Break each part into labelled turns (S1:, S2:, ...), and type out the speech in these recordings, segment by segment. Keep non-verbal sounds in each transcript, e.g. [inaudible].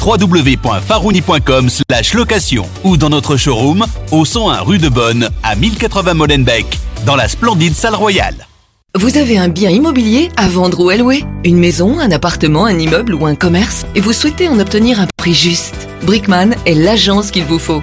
S1: www.farouni.com location ou dans notre showroom au 101 rue de Bonne à 1080 Molenbeek dans la splendide salle royale.
S2: Vous avez un bien immobilier à vendre ou à louer? Une maison, un appartement, un immeuble ou un commerce? Et vous souhaitez en obtenir un prix juste? Brickman est l'agence qu'il vous faut.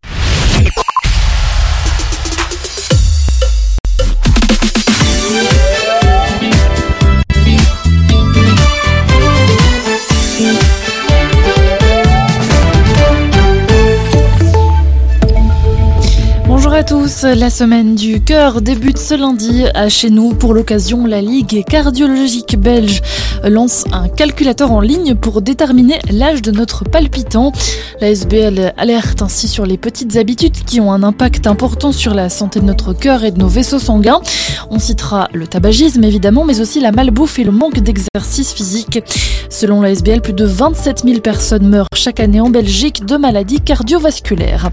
S3: Tous, la semaine du cœur débute ce lundi à chez nous. Pour l'occasion, la Ligue cardiologique belge lance un calculateur en ligne pour déterminer l'âge de notre palpitant. La SBL alerte ainsi sur les petites habitudes qui ont un impact important sur la santé de notre cœur et de nos vaisseaux sanguins. On citera le tabagisme évidemment, mais aussi la malbouffe et le manque d'exercice physique. Selon la SBL, plus de 27 000 personnes meurent chaque année en Belgique de maladies cardiovasculaires.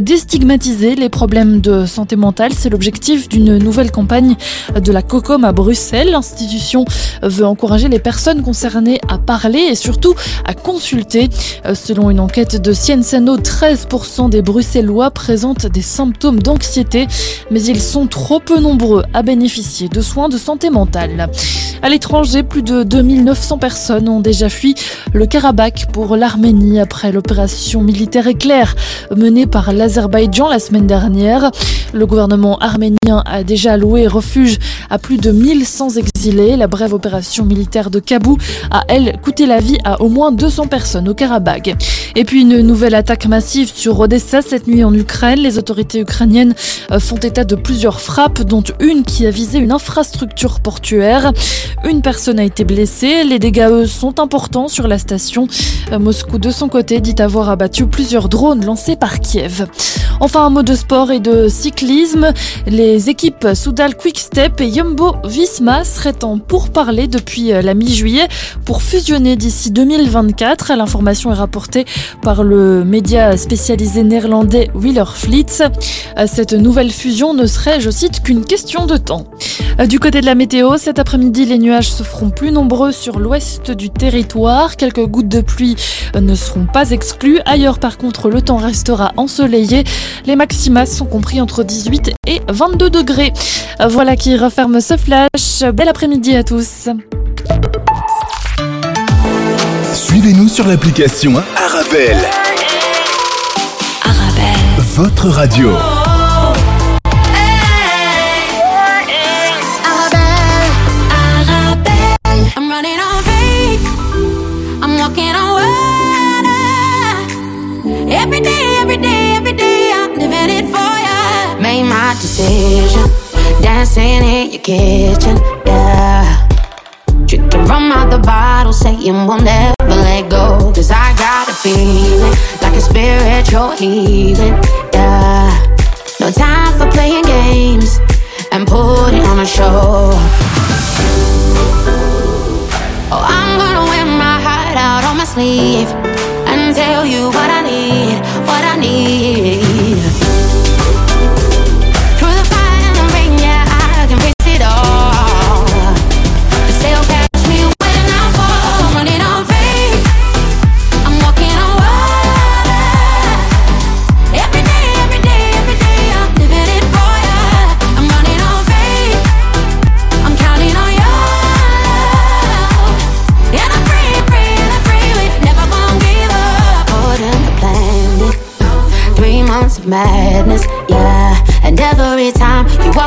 S3: Déstigmatiser les problèmes de santé mentale, c'est l'objectif d'une nouvelle campagne de la COCOM à Bruxelles. L'institution veut encourager les personnes concernées à parler et surtout à consulter. Selon une enquête de Sciensano, 13% des Bruxellois présentent des symptômes d'anxiété, mais ils sont trop peu nombreux à bénéficier de soins de santé mentale. À l'étranger, plus de 2900 personnes ont déjà fui le Karabakh pour l'Arménie après l'opération militaire éclair menée par l'Azerbaïdjan la semaine dernière. Le gouvernement arménien a déjà alloué refuge à plus de 1100 exilés. La brève opération militaire de Kabou a, elle, coûté la vie à au moins 200 personnes au Karabakh. Et puis une nouvelle attaque massive sur Odessa cette nuit en Ukraine. Les autorités ukrainiennes font état de plusieurs frappes, dont une qui a visé une infrastructure portuaire. Une personne a été blessée. Les dégâts, eux, sont importants sur la station. Moscou, de son côté, dit avoir abattu plusieurs drones lancés par Kiev. Enfin, un mot de sport et de cyclisme. Les équipes Soudal Quick-Step et Jumbo Visma seraient en pourparlers depuis la mi-juillet pour fusionner d'ici 2024. L'information est rapportée par le média spécialisé néerlandais Wheeler Fleet. Cette nouvelle fusion ne serait, je cite, qu'une question de temps. Du côté de la météo, cet après-midi, les nuages se feront plus nombreux sur l'ouest du territoire. Quelques gouttes de pluie ne seront pas exclues. Ailleurs, par contre, le temps restera ensoleillé. Les maximas sont compris entre 18 et 22 degrés. Voilà qui referme ce flash. Bel après-midi à tous.
S4: Suivez-nous sur l'application Arabelle.
S5: Arabelle.
S4: Votre radio.
S5: Every day, every day, every day, I'm living it for ya. Made my decision, dancing in your kitchen, rum out the bottle, saying we'll never let go. Cause I got a feeling like a spiritual healing, yeah. No time for playing games and putting on a show. Oh, I'm gonna wear my heart out on my sleeve and tell you what I need, what I need.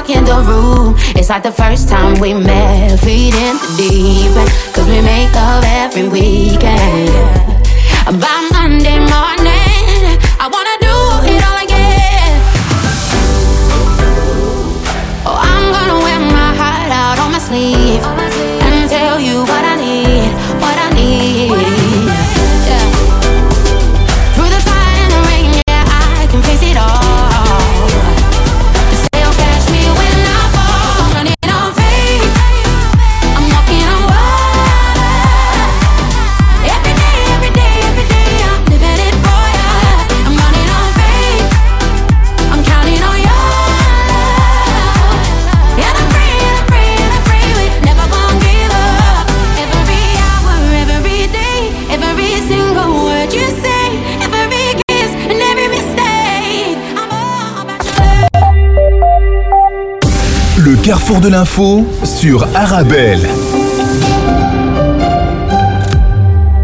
S5: Walk in the room, it's like the first time we met. Feet in the deep end, cause we make love every weekend. By
S6: carrefour de l'info sur Arabelle.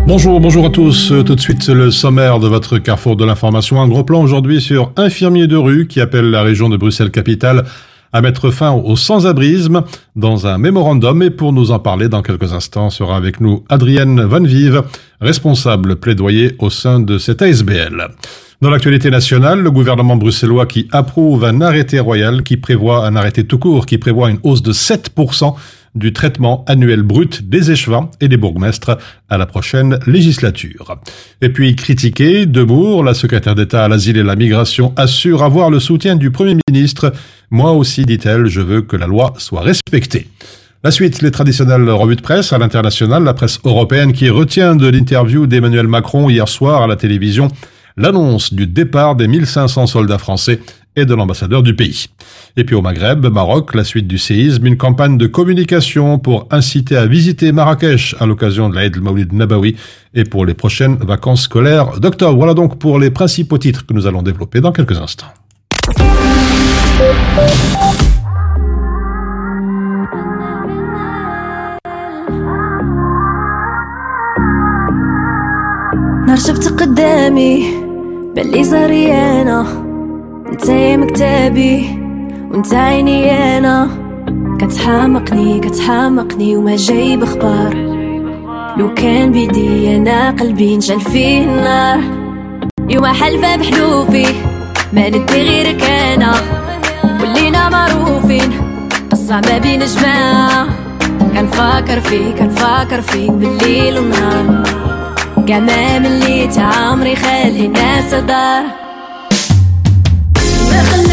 S7: Bonjour, bonjour à tous. Tout de suite, le sommaire de votre carrefour de l'information. Un gros plan aujourd'hui sur infirmiers de rue qui appelle la région de Bruxelles-Capitale à mettre fin au sans-abrisme dans un mémorandum. Et pour nous en parler dans quelques instants, sera avec nous Adrienne Van Vive, responsable plaidoyer au sein de cette ASBL. Dans l'actualité nationale, le gouvernement bruxellois qui approuve un arrêté royal qui prévoit un arrêté tout court qui prévoit une hausse de 7% du traitement annuel brut des échevins et des bourgmestres à la prochaine législature. Et puis critiqué, Demour, la secrétaire d'État à l'asile et la migration, assure avoir le soutien du Premier ministre. Moi aussi, dit-elle, je veux que la loi soit respectée. La suite, les traditionnelles revues de presse à l'international, la presse européenne qui retient de l'interview d'Emmanuel Macron hier soir à la télévision l'annonce du départ des 1500 soldats français et de l'ambassadeur du pays. Et puis au Maghreb, Maroc, la suite du séisme, une campagne de communication pour inciter à visiter Marrakech à l'occasion de l'Aïd al-Mawlid Nabawi et pour les prochaines vacances scolaires d'octobre. Voilà donc pour les principaux titres que nous allons développer dans quelques instants.
S8: نهار شفت قدامي بلي زريانة انت يا مكتبي وانت عيني أنا. كتحامقني كتحامقني وما جايب أخبار لو كان بيدي أنا قلبي نشعل فيه النار. يوم حلفة بحلوفي ما ندي غيرك أنا. ولينا معروفين قصة ما بين جماعة. كنفكر فيك كنفكر فيك بالليل والنهار. ما مليت عمري خلي الناس دار Let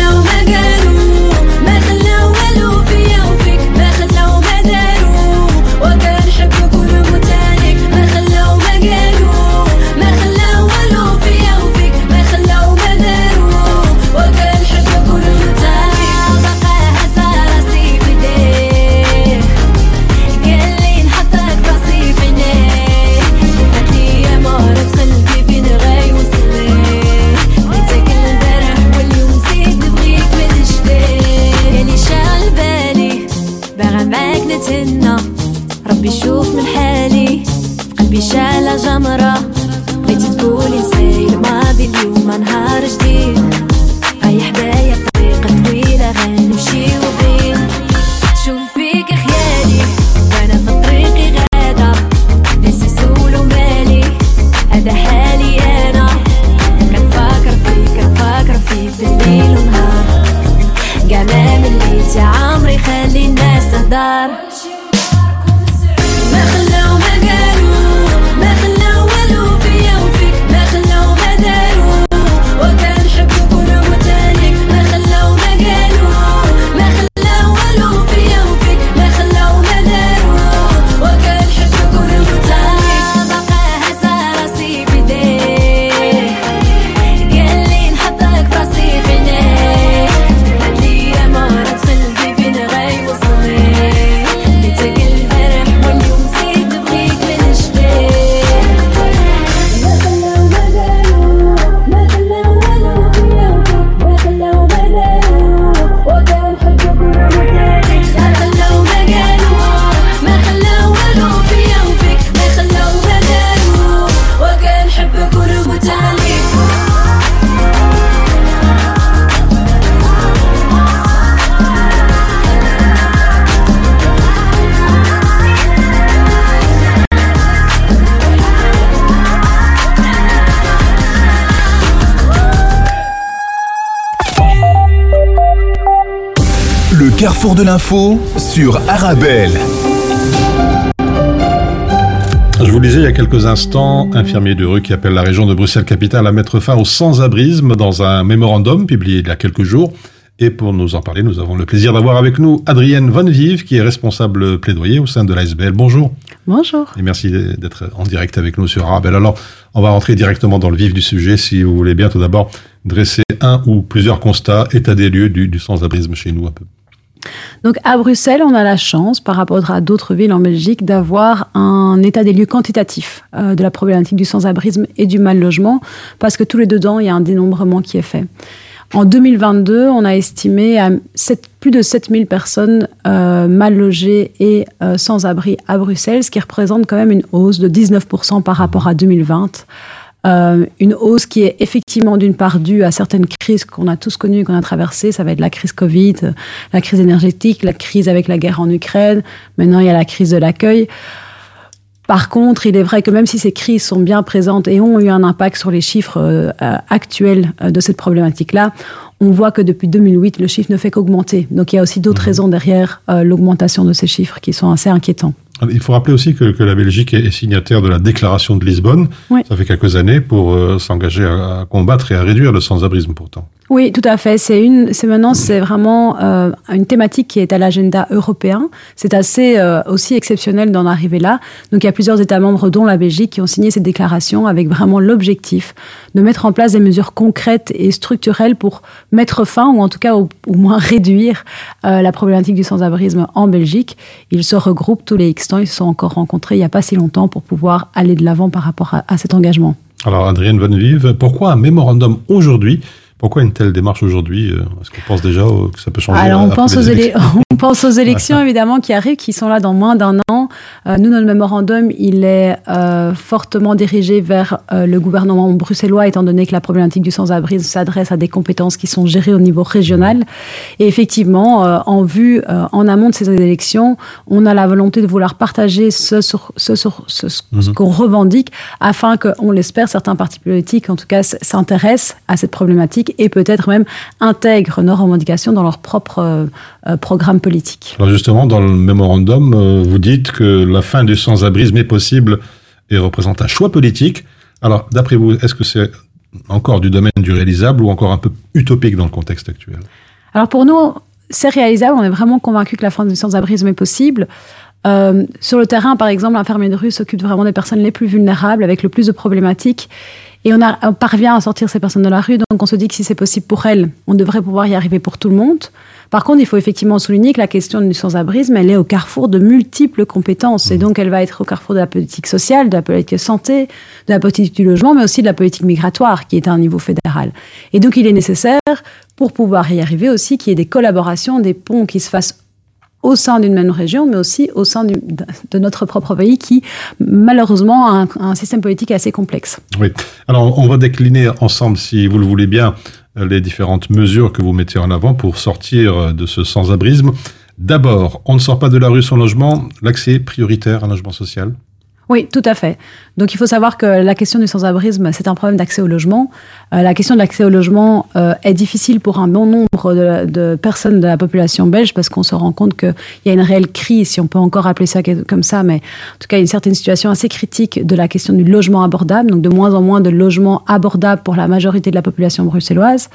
S8: جمرة. بغيتي تقولي نساي الماضي اليوم نهار جديد. هاي حدايا طريقة طويلة غنمشي وبين. شوف فيك خيالي وأنا في طريقي غادة. نسي سولو مالي هذا حالي أنا. كنفكر فيك كنفكر فيك بالليل ونهار. مليت يا عمري خلي الناس تهدر
S4: l'info sur Arabelle.
S7: Je vous disais il y a quelques instants, infirmier de rue qui appelle la région de Bruxelles-Capitale à mettre fin au sans-abrisme dans un mémorandum publié il y a quelques jours. Et pour nous en parler, nous avons le plaisir d'avoir avec nous Adrienne Von Vive, qui est responsable plaidoyer au sein de l'ASBL. Bonjour.
S9: Bonjour.
S7: Et merci d'être en direct avec nous sur Arabelle. Alors, on va rentrer directement dans le vif du sujet, si vous voulez bien. Tout d'abord, dresser un ou plusieurs constats, état des lieux du, du sans-abrisme chez nous un peu.
S9: Donc à Bruxelles, on a la chance, par rapport à d'autres villes en Belgique, d'avoir un état des lieux quantitatif euh, de la problématique du sans-abrisme et du mal logement, parce que tous les dedans, il y a un dénombrement qui est fait. En 2022, on a estimé à plus de 7000 personnes euh, mal logées et euh, sans abri à Bruxelles, ce qui représente quand même une hausse de 19% par rapport à 2020. Euh, une hausse qui est effectivement d'une part due à certaines crises qu'on a tous connues, qu'on a traversées. Ça va être la crise Covid, la crise énergétique, la crise avec la guerre en Ukraine. Maintenant, il y a la crise de l'accueil. Par contre, il est vrai que même si ces crises sont bien présentes et ont eu un impact sur les chiffres euh, actuels euh, de cette problématique-là, on voit que depuis 2008, le chiffre ne fait qu'augmenter. Donc il y a aussi d'autres raisons derrière euh, l'augmentation de ces chiffres qui sont assez inquiétants.
S7: Il faut rappeler aussi que, que la Belgique est signataire de la déclaration de Lisbonne.
S9: Oui.
S7: Ça fait quelques années pour euh, s'engager à, à combattre et à réduire le sans-abrisme pourtant.
S9: Oui, tout à fait. C'est une, c'est maintenant, c'est vraiment euh, une thématique qui est à l'agenda européen. C'est assez euh, aussi exceptionnel d'en arriver là. Donc, il y a plusieurs États membres, dont la Belgique, qui ont signé cette déclaration avec vraiment l'objectif de mettre en place des mesures concrètes et structurelles pour mettre fin, ou en tout cas au, moins réduire euh, la problématique du sans-abrisme en Belgique. Ils se regroupent tous les X temps. Ils se sont encore rencontrés il n'y a pas si longtemps pour pouvoir aller de l'avant par rapport à, cet engagement.
S7: Alors, Adrienne Van pourquoi un mémorandum aujourd'hui Pourquoi une telle démarche aujourd'hui euh, Est-ce qu'on pense déjà que ça peut changer
S9: Alors, on pense, aux
S7: élections [laughs]
S9: on pense aux élections, évidemment, qui arrivent, qui sont là dans moins d'un an. Euh, nous, notre mémorandum, il est euh, fortement dirigé vers euh, le gouvernement bruxellois, étant donné que la problématique du sans-abri s'adresse à des compétences qui sont gérées au niveau régional. Et effectivement, en vue, en amont de ces élections, on a la volonté de vouloir partager ce, sur, ce, sur, ce, ce
S7: Mhm.
S9: qu'on revendique, afin que, on l'espère, certains partis politiques, en tout cas, s'intéressent à cette problématique et peut-être même intègrent nos revendications dans leur propre euh, euh, programme politique.
S7: Alors justement, dans le mémorandum, euh, vous dites que la fin du sans-abrisme est possible et représente un choix politique. Alors, d'après vous, est-ce que c'est encore du domaine du réalisable ou encore un peu utopique dans le contexte actuel?
S9: Alors pour nous, c'est réalisable. On est vraiment convaincus que la fin du sans-abrisme est possible. Euh, sur le terrain, par exemple, l'infirmier de rue s'occupe vraiment des personnes les plus vulnérables, avec le plus de problématiques. Et on, a- on parvient à sortir ces personnes de la rue. Donc on se dit que si c'est possible pour elles, on devrait pouvoir y arriver pour tout le monde. Par contre, il faut effectivement souligner que la question du sans-abrisme, elle est au carrefour de multiples compétences. Et donc, elle va être au carrefour de la politique sociale, de la politique santé, de la politique du logement, mais aussi de la politique migratoire, qui est à un niveau fédéral. Et donc, il est nécessaire, pour pouvoir y arriver aussi, qu'il y ait des collaborations, des ponts qui se fassent au sein d'une même région, mais aussi au sein de notre propre pays, qui malheureusement a un, un système politique assez complexe.
S7: Oui. Alors, on va décliner ensemble, si vous le voulez bien, les différentes mesures que vous mettez en avant pour sortir de ce sans-abrisme. D'abord, on ne sort pas de la rue sans logement, l'accès prioritaire à un logement social.
S9: Oui, tout à fait. Donc il faut savoir que la question du sans-abrisme, c'est un problème d'accès au logement. Euh, la question de l'accès au logement euh, est difficile pour un bon nombre de, de personnes de la population belge parce qu'on se rend compte qu'il y a une réelle crise, si on peut encore appeler ça comme ça, mais en tout cas une certaine situation assez critique de la question du logement abordable, donc de moins en moins de logements abordables pour la majorité de la population bruxelloise.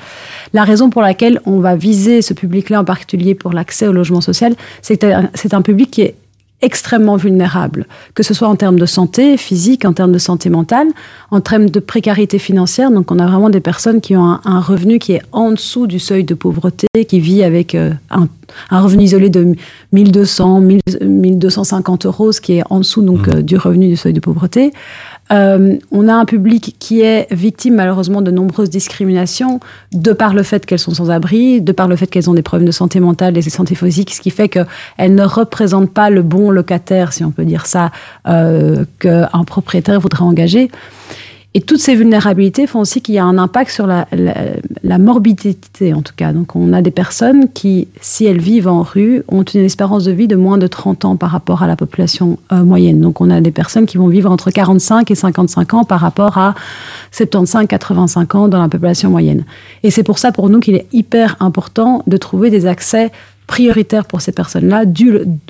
S9: La raison pour laquelle on va viser ce public-là en particulier pour l'accès au logement social, c'est que c'est un public qui est extrêmement vulnérables, que ce soit en termes de santé physique, en termes de santé mentale, en termes de précarité financière. Donc, on a vraiment des personnes qui ont un, un revenu qui est en dessous du seuil de pauvreté, qui vit avec euh, un, un, revenu isolé de 1200, 1000, 1250 euros, ce qui est en dessous donc euh, du revenu du seuil de pauvreté. Euh, on a un public qui est victime malheureusement de nombreuses discriminations de par le fait qu'elles sont sans abri, de par le fait qu'elles ont des problèmes de santé mentale et de santé physique, ce qui fait qu'elles ne représentent pas le bon locataire, si on peut dire ça, euh, qu'un propriétaire voudrait engager. Et toutes ces vulnérabilités font aussi qu'il y a un impact sur la, la, la, morbidité, en tout cas. Donc, on a des personnes qui, si elles vivent en rue, ont une espérance de vie de moins de 30 ans par rapport à la population euh, moyenne. Donc, on a des personnes qui vont vivre entre 45 et 55 ans par rapport à 75-85 ans dans la population moyenne. Et c'est pour ça, pour nous, qu'il est hyper important de trouver des accès prioritaire pour ces personnes-là,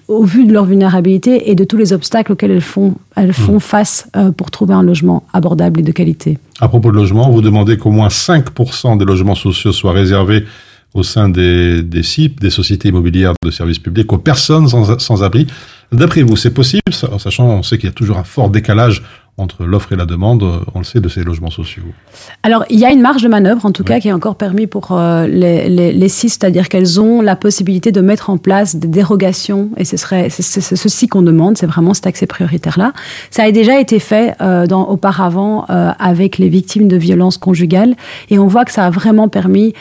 S9: au vu de leur vulnérabilité et de tous les obstacles auxquels elles font, elles font face euh, pour trouver un logement abordable et de qualité.
S7: À propos de logement, vous demandez qu'au moins 5% des logements sociaux soient réservés au sein des, des CIP, des sociétés immobilières de services publics, aux personnes sans, sans abri. D'après vous, c'est possible, sa- sachant on sait qu'il y a toujours un fort décalage entre l'offre et la demande, euh, on le sait, de ces logements sociaux.
S9: Alors, il y a une marge de manœuvre, en tout cas, qui est encore permis pour euh, les, les, les CIS, c'est-à-dire qu'elles ont la possibilité de mettre en place des dérogations, et ce serait ceci qu'on demande, c'est vraiment cet accès prioritaire-là. Ça a déjà été fait euh, dans, auparavant euh, avec les victimes de violences conjugales, et on voit que ça a vraiment permis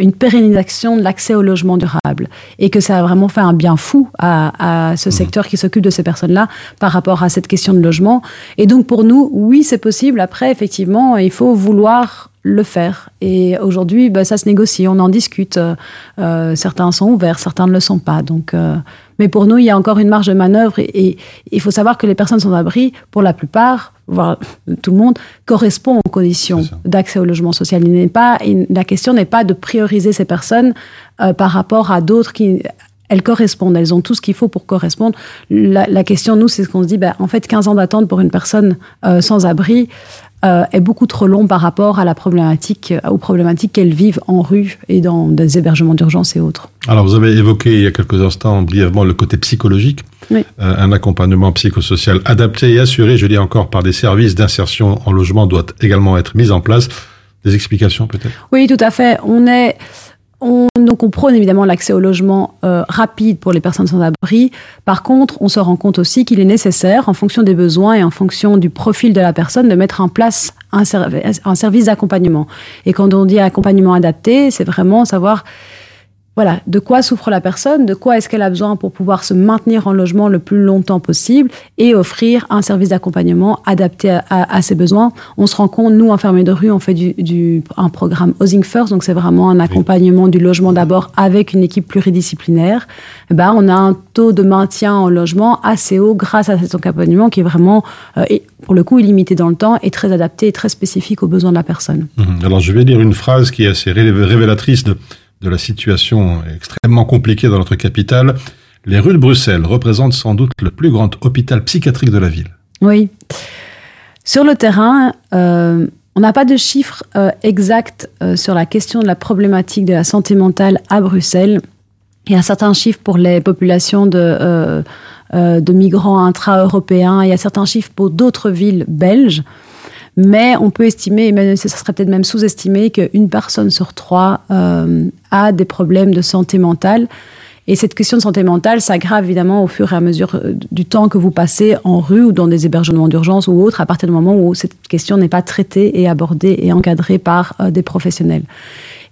S9: une pérennisation de l'accès au logement durable, et que ça a vraiment fait un bien fou à, à ce secteur qui s'occupe de ces personnes-là par rapport à cette question de logement. Et donc, pour nous, oui, c'est possible. Après, effectivement, il faut vouloir le faire. Et aujourd'hui, bah, ça se négocie, on en discute. Euh, certains sont ouverts, certains ne le sont pas. Donc, euh, mais pour nous, il y a encore une marge de manœuvre. Et, il faut savoir que les personnes sans abri, pour la plupart, voire tout le monde, correspondent aux conditions d'accès au logement social. Il pas, la question n'est pas de prioriser ces personnes euh, par rapport à d'autres qui elles correspondent, elles ont tout ce qu'il faut pour correspondre. La, la question, nous, c'est ce qu'on se dit, ben, en fait, 15 ans d'attente pour une personne euh, sans abri euh, est beaucoup trop long par rapport à la problématique, euh, aux problématiques qu'elles vivent en rue et dans des hébergements d'urgence et autres.
S7: Alors, vous avez évoqué il y a quelques instants brièvement le côté psychologique.
S9: Oui.
S7: Euh, un accompagnement psychosocial adapté et assuré, je dis encore, par des services d'insertion en logement doit également être mis en place. Des explications peut-être?
S9: Oui, tout à fait. On est, on, donc on prône évidemment l'accès au logement euh, rapide pour les personnes sans abri. Par contre, on se rend compte aussi qu'il est nécessaire, en fonction des besoins et en fonction du profil de la personne, de mettre en place un, un service d'accompagnement. Et quand on dit accompagnement adapté, c'est vraiment savoir voilà, de quoi souffre la personne, de quoi est-ce qu'elle a besoin pour pouvoir se maintenir en logement le plus longtemps possible et offrir un service d'accompagnement adapté à, à- à ses besoins. On se rend compte, nous, infirmiers de rue, on fait du, du- un programme Housing First, donc c'est vraiment un accompagnement du logement d'abord avec une équipe pluridisciplinaire. Eh ben, on a un taux de maintien en logement assez haut grâce à cet accompagnement qui est vraiment, euh, et pour le coup, illimité dans le temps et très adapté et très spécifique aux besoins de la personne.
S7: Mhm. Alors, je vais lire une phrase qui est assez ré- révélatrice de, de la situation extrêmement compliquée dans notre capitale. Les rues de Bruxelles représentent sans doute le plus grand hôpital psychiatrique de la ville.
S9: Oui. Sur le terrain, euh, on n'a pas de chiffres euh, exacts euh, sur la question de la problématique de la santé mentale à Bruxelles. Il y a certains chiffres pour les populations de, de migrants intra-européens. Il y a certains chiffres pour d'autres villes belges. Mais on peut estimer, et même, ça serait peut-être même sous-estimé, qu'une personne sur trois euh, a des problèmes de santé mentale. Et cette question de santé mentale s'aggrave évidemment au fur et à mesure euh, du temps que vous passez en rue ou dans des hébergements d'urgence ou autres, à partir du moment où cette question n'est pas traitée et abordée et encadrée par euh, des professionnels.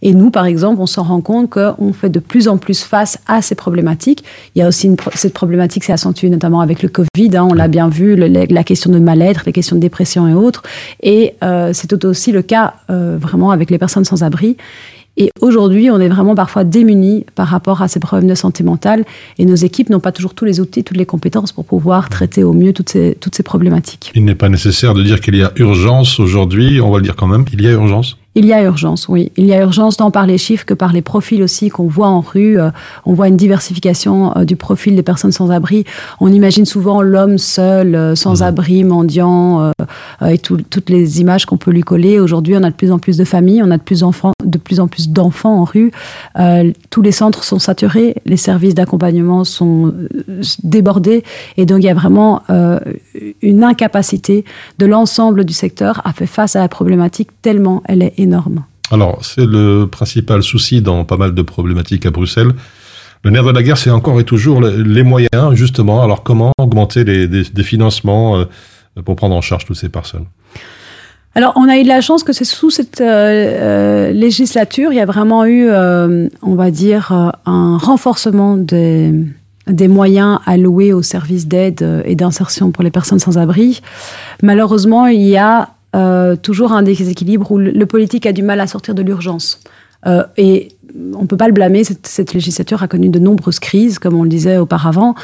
S9: Et nous, par exemple, on s'en rend compte qu'on fait de plus en plus face à ces problématiques. Il y a aussi une cette problématique s'est accentuée notamment avec le Covid. hein, on l'a bien vu, la, question de mal-être, les questions de dépression et autres. Et euh, c'est tout aussi le cas euh, vraiment avec les personnes sans abri. Et aujourd'hui, on est vraiment parfois démunis par rapport à ces problèmes de santé mentale. Et nos équipes n'ont pas toujours tous les outils, toutes les compétences pour pouvoir traiter au mieux toutes ces, toutes ces problématiques.
S7: Il n'est pas nécessaire de dire qu'il y a urgence aujourd'hui, on va le dire quand même, il y a urgence.
S9: Il y a urgence, oui. Il y a urgence tant par les chiffres que par les profils aussi qu'on voit en rue. Euh, on voit une diversification euh, du profil des personnes sans abri. On imagine souvent l'homme seul, euh, sans abri, mendiant, et tout- toutes les images qu'on peut lui coller. Aujourd'hui, on a de plus en plus de familles, on a de plus, enfants, de plus en plus d'enfants en rue. Tous les centres sont saturés, les services d'accompagnement sont débordés, et donc il y a vraiment une incapacité de l'ensemble du secteur à faire face à la problématique tellement elle est énorme.
S7: Alors, c'est le principal souci dans pas mal de problématiques à Bruxelles. Le nerf de la guerre, c'est encore et toujours le- les moyens, justement. Alors, comment augmenter les, des, des financements euh, pour prendre en charge toutes ces personnes?
S9: Alors, on a eu de la chance que c'est sous cette euh, euh, législature, il y a vraiment eu, euh, on va dire, un renforcement des, des moyens alloués aux services d'aide et d'insertion pour les personnes sans abri. Malheureusement, il y a euh, toujours un déséquilibre où le, politique a du mal à sortir de l'urgence. Euh, et on ne peut pas le blâmer, cette, législature a connu de nombreuses crises, comme on le disait auparavant,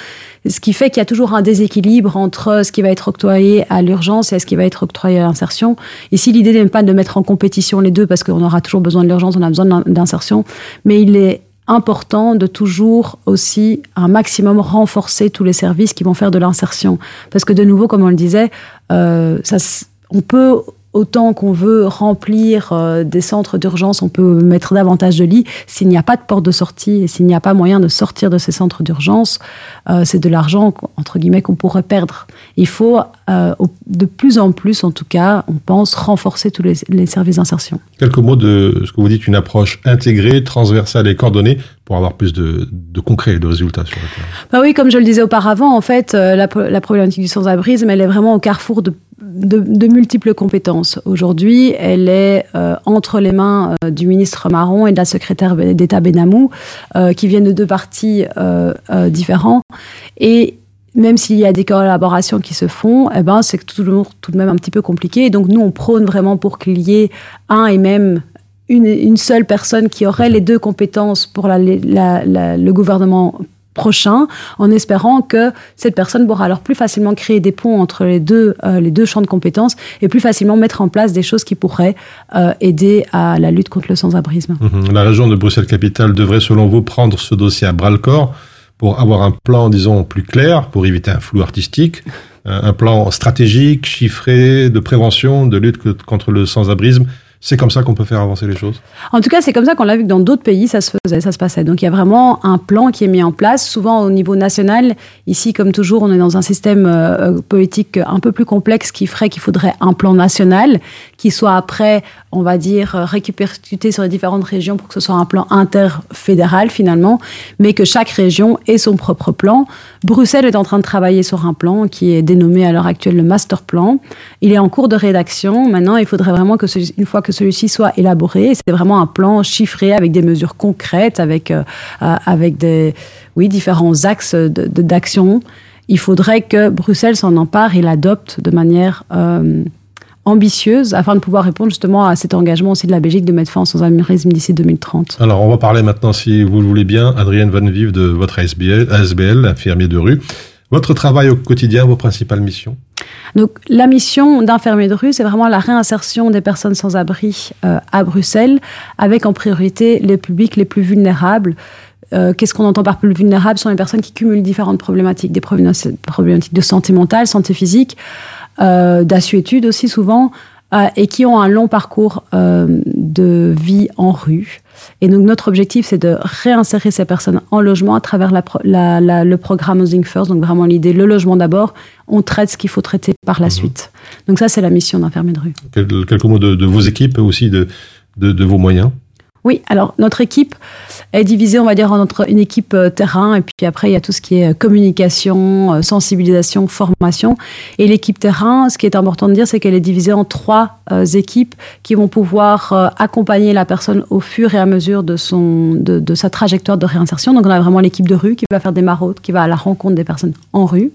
S9: ce qui fait qu'il y a toujours un déséquilibre entre ce qui va être octroyé à l'urgence et ce qui va être octroyé à l'insertion. Ici, l'idée n'est pas de mettre en compétition les deux, parce qu'on aura toujours besoin de l'urgence, on a besoin d'in- d'insertion, mais il est important de toujours aussi un maximum renforcer tous les services qui vont faire de l'insertion. Parce que de nouveau, comme on le disait, euh, ça, on peut autant qu'on veut remplir euh, des centres d'urgence, on peut mettre davantage de lits. S'il n'y a pas de porte de sortie et s'il n'y a pas moyen de sortir de ces centres d'urgence, euh, c'est de l'argent, entre guillemets, qu'on pourrait perdre. Il faut, euh, de plus en plus, en tout cas, on pense, renforcer tous les, les services d'insertion.
S7: Quelques mots de ce que vous dites, une approche intégrée, transversale et coordonnée pour avoir plus de, de concret et de résultats sur le terrain.
S9: Bah oui, comme je le disais auparavant, en fait, euh, la, problématique du sans-abrisme, elle est vraiment au carrefour de, multiples compétences. Aujourd'hui, elle est euh, entre les mains euh, du ministre Marron et de la secrétaire d'État Benamou, qui viennent de deux partis différents. Et même s'il y a des collaborations qui se font, eh ben, c'est toujours tout de même un petit peu compliqué. Donc, nous, on prône vraiment pour qu'il y ait un et même une, seule personne qui aurait les deux compétences pour le gouvernement prochain, en espérant que cette personne pourra alors plus facilement créer des ponts entre les deux, euh, les deux champs de compétences et plus facilement mettre en place des choses qui pourraient euh, aider à la lutte contre le sans-abrisme.
S7: Mhm. La région de Bruxelles-Capitale devrait, selon vous, prendre ce dossier à bras-le-corps pour avoir un plan, disons, plus clair, pour éviter un flou artistique, euh, un plan stratégique, chiffré, de prévention, de lutte contre le sans-abrisme. C'est comme ça qu'on peut faire avancer les choses.
S9: En tout cas, c'est comme ça qu'on l'a vu que dans d'autres pays, ça se faisait, ça se passait. Donc il y a vraiment un plan qui est mis en place, souvent au niveau national. Ici, comme toujours, on est dans un système euh, politique un peu plus complexe qui ferait qu'il faudrait un plan national qui soit après, on va dire, euh, récupéruté sur les différentes régions pour que ce soit un plan interfédéral finalement, mais que chaque région ait son propre plan. Bruxelles est en train de travailler sur un plan qui est dénommé à l'heure actuelle le master plan. Il est en cours de rédaction. Maintenant, il faudrait vraiment que, une fois que celui-ci soit élaboré, c'est vraiment un plan chiffré avec des mesures concrètes, avec, euh, euh, avec des, oui, différents axes de- de- d'action. Il faudrait que Bruxelles s'en empare et l'adopte de manière euh, ambitieuse afin de pouvoir répondre justement à cet engagement aussi de la Belgique de mettre fin au sans-abrisme d'ici 2030.
S7: Alors, on va parler maintenant, si vous le voulez bien, Adrienne Van Vive de votre ASBL, ASBL, infirmier de rue. Votre travail au quotidien, vos principales missions?
S9: Donc, la mission d'infirmier de rue, c'est vraiment la réinsertion des personnes sans abri euh, à Bruxelles, avec en priorité les publics les plus vulnérables. Euh, Qu'est-ce qu'on entend par plus vulnérables? Ce sont les personnes qui cumulent différentes problématiques, des problématiques de santé mentale, santé physique, d'assuétude aussi souvent, euh, et qui ont un long parcours euh, de vie en rue. Et donc notre objectif, c'est de réinsérer ces personnes en logement à travers la pro- la- la- le programme Housing First. Donc vraiment l'idée, le logement d'abord, on traite ce qu'il faut traiter par la suite. Donc ça, c'est la mission d'infirmier de rue.
S7: Quel- Quelques mots de, de vos équipes aussi, de, de, de vos moyens?
S9: Oui, alors notre équipe est divisée, on va dire, en entre une équipe euh, terrain, et puis après, il y a tout ce qui est euh, communication, euh, sensibilisation, formation. Et l'équipe terrain, ce qui est important de dire, c'est qu'elle est divisée en trois équipes qui vont pouvoir accompagner la personne au fur et à mesure de, son, de, de sa trajectoire de réinsertion. Donc on a vraiment l'équipe de rue qui va faire des maraudes, qui va à la rencontre des personnes en rue.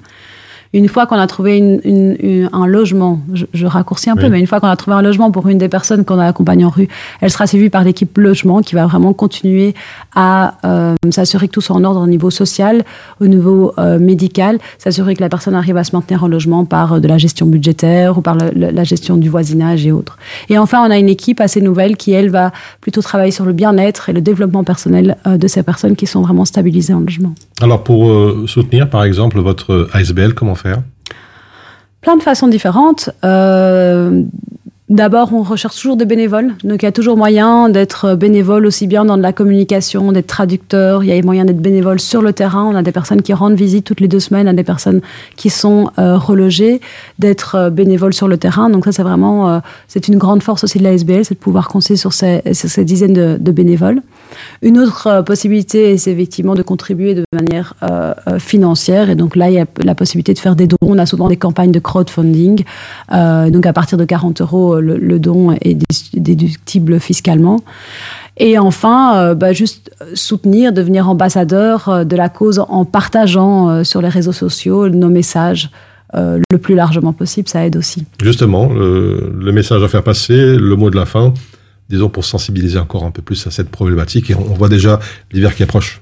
S9: Une fois qu'on a trouvé une- une- une- un logement, je, je raccourcis un peu, mais une fois qu'on a trouvé un logement pour une des personnes qu'on a accompagnées en rue, elle sera suivie par l'équipe logement qui va vraiment continuer à euh, s'assurer que tout soit en ordre au niveau social, au niveau euh, médical, s'assurer que la personne arrive à se maintenir en logement par euh, de la gestion budgétaire ou par le- le- la gestion du voisinage et autres. Et enfin, on a une équipe assez nouvelle qui, elle, va plutôt travailler sur le bien-être et le développement personnel euh, de ces personnes qui sont vraiment stabilisées en logement.
S7: Alors, pour soutenir, par exemple, votre ASBL, comment faire?
S9: Plein de façons différentes. Euh, D'abord, on recherche toujours des bénévoles. Donc, il y a toujours moyen d'être bénévole aussi bien dans de la communication, d'être traducteur. Il y a moyen d'être bénévole sur le terrain. On a des personnes qui rendent visite toutes les deux semaines à des personnes qui sont euh, relogées, d'être euh, bénévole sur le terrain. Donc, ça, c'est vraiment, euh, c'est une grande force aussi de la SBL, c'est de pouvoir compter sur ces, dizaines de, bénévoles. Une autre possibilité, c'est effectivement de contribuer de manière financière. Et donc là, il y a la possibilité de faire des dons. On a souvent des campagnes de crowdfunding. Donc à partir de 40 euros, le, le don est dé- déductible fiscalement. Et enfin, euh, bah, juste soutenir, devenir ambassadeur euh, de la cause en partageant euh, sur les réseaux sociaux nos messages le plus largement possible. Ça aide aussi.
S7: Justement, le, le message à faire passer, le mot de la fin, disons pour sensibiliser encore un peu plus à cette problématique. Et on, on voit déjà l'hiver qui approche.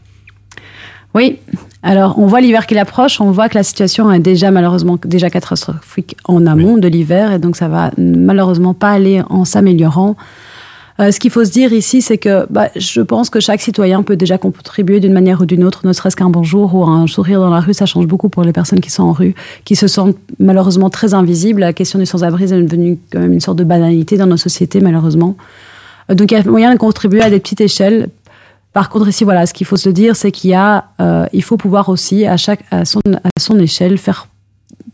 S9: Oui. Alors, on voit l'hiver qui approche, on voit que la situation est déjà malheureusement déjà catastrophique en amont de l'hiver, et donc ça va malheureusement pas aller en s'améliorant. Euh, ce qu'il faut se dire ici, c'est que bah, je pense que chaque citoyen peut déjà contribuer d'une manière ou d'une autre, ne serait-ce qu'un bonjour ou un sourire dans la rue, ça change beaucoup pour les personnes qui sont en rue, qui se sentent malheureusement très invisibles. La question du sans-abrisme est devenue quand même une sorte de banalité dans nos sociétés, malheureusement. Euh, Donc il y a moyen de contribuer à des petites échelles. Par contre, ici, voilà, ce qu'il faut se dire, c'est qu'il y a, euh, il faut pouvoir aussi, à, chaque, à, son, à son échelle, faire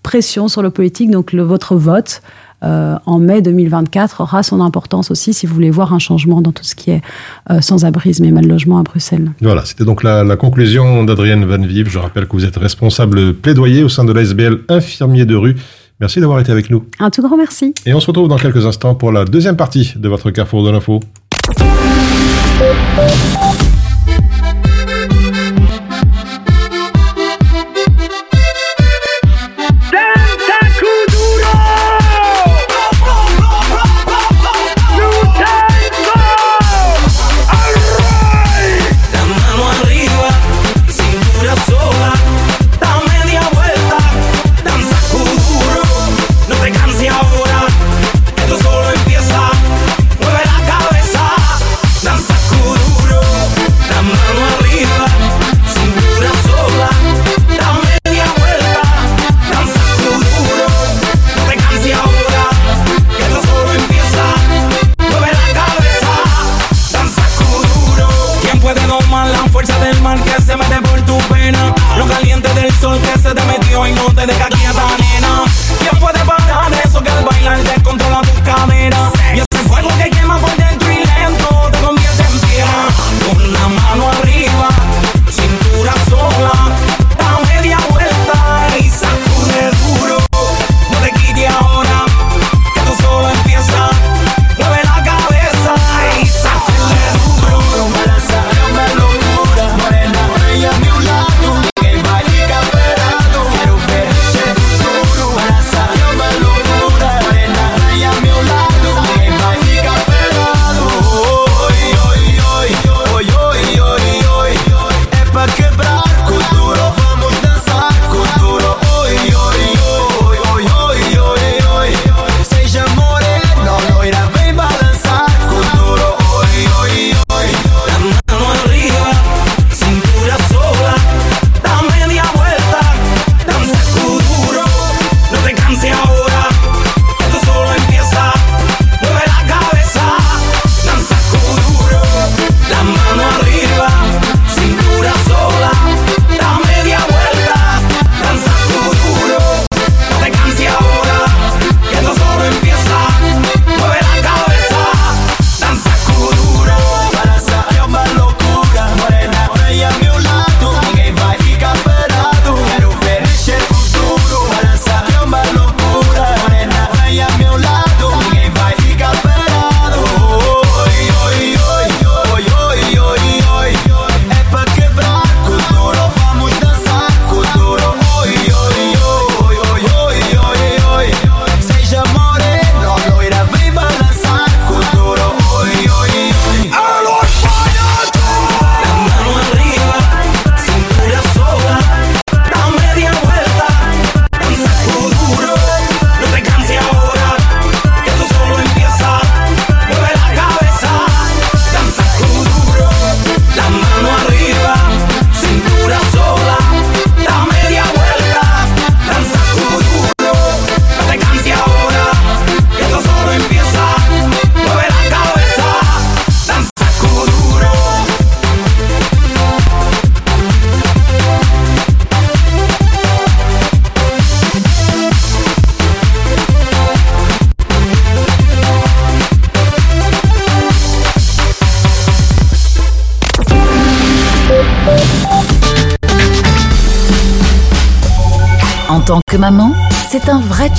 S9: pression sur le politique. Donc, le, votre vote euh, en mai 2024 aura son importance aussi si vous voulez voir un changement dans tout ce qui est euh, sans-abrisme et mal logement à Bruxelles.
S10: Voilà, c'était donc la, la conclusion d'Adrienne Van Vive. Je rappelle que vous êtes responsable plaidoyer au sein de l'ASBL infirmier de rue. Merci d'avoir été avec nous.
S9: Un tout grand merci.
S10: Et on se retrouve dans quelques instants pour la deuxième partie de votre Carrefour de l'info.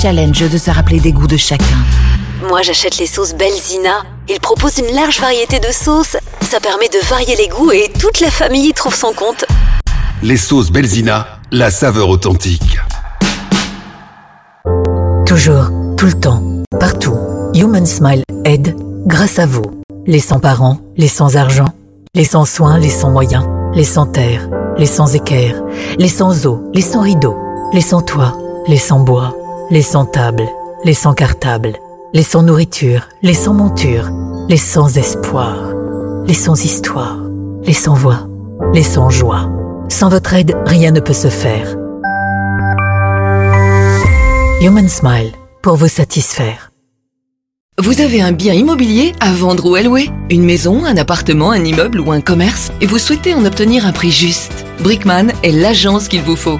S11: Challenge de se rappeler des goûts de chacun.
S12: Moi, j'achète les sauces Belzina. Ils proposent une large variété de sauces. Ça permet de varier les goûts et toute la famille y trouve son compte.
S6: Les sauces Belzina, la saveur authentique.
S11: Toujours, tout le temps, partout. Human Smile aide grâce à vous. Les sans-parents, les sans-argent, les sans-soins, les sans-moyens, les sans-terre, les sans-équerre, les sans-eau, les sans-rideaux, les sans-toit, les sans-bois, les sans-table, les sans-cartable, les sans-nourriture, les sans-monture. les sans espoir, les sans histoire, les sans voix, les sans joie. Sans votre aide, rien ne peut se faire. Human Smile, pour vous satisfaire.
S2: Vous avez un bien immobilier à vendre ou à louer Une maison, un appartement, un immeuble ou un commerce? Et vous souhaitez en obtenir un prix juste? Brickman est l'agence qu'il vous faut.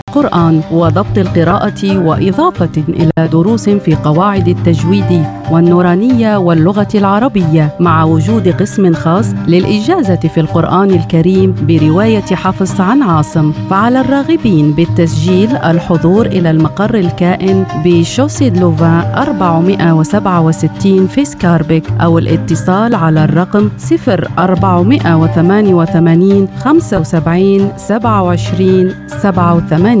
S13: القرآن وضبط القراءة وإضافة إلى دروس في قواعد التجويد والنورانية واللغة العربية مع وجود قسم خاص للإجازة في القرآن الكريم برواية حفص عن عاصم. فعلى الراغبين بالتسجيل الحضور إلى المقر الكائن بشوسيد لوفان 467 في سكاربيك أو الاتصال على الرقم 0488 75 27 87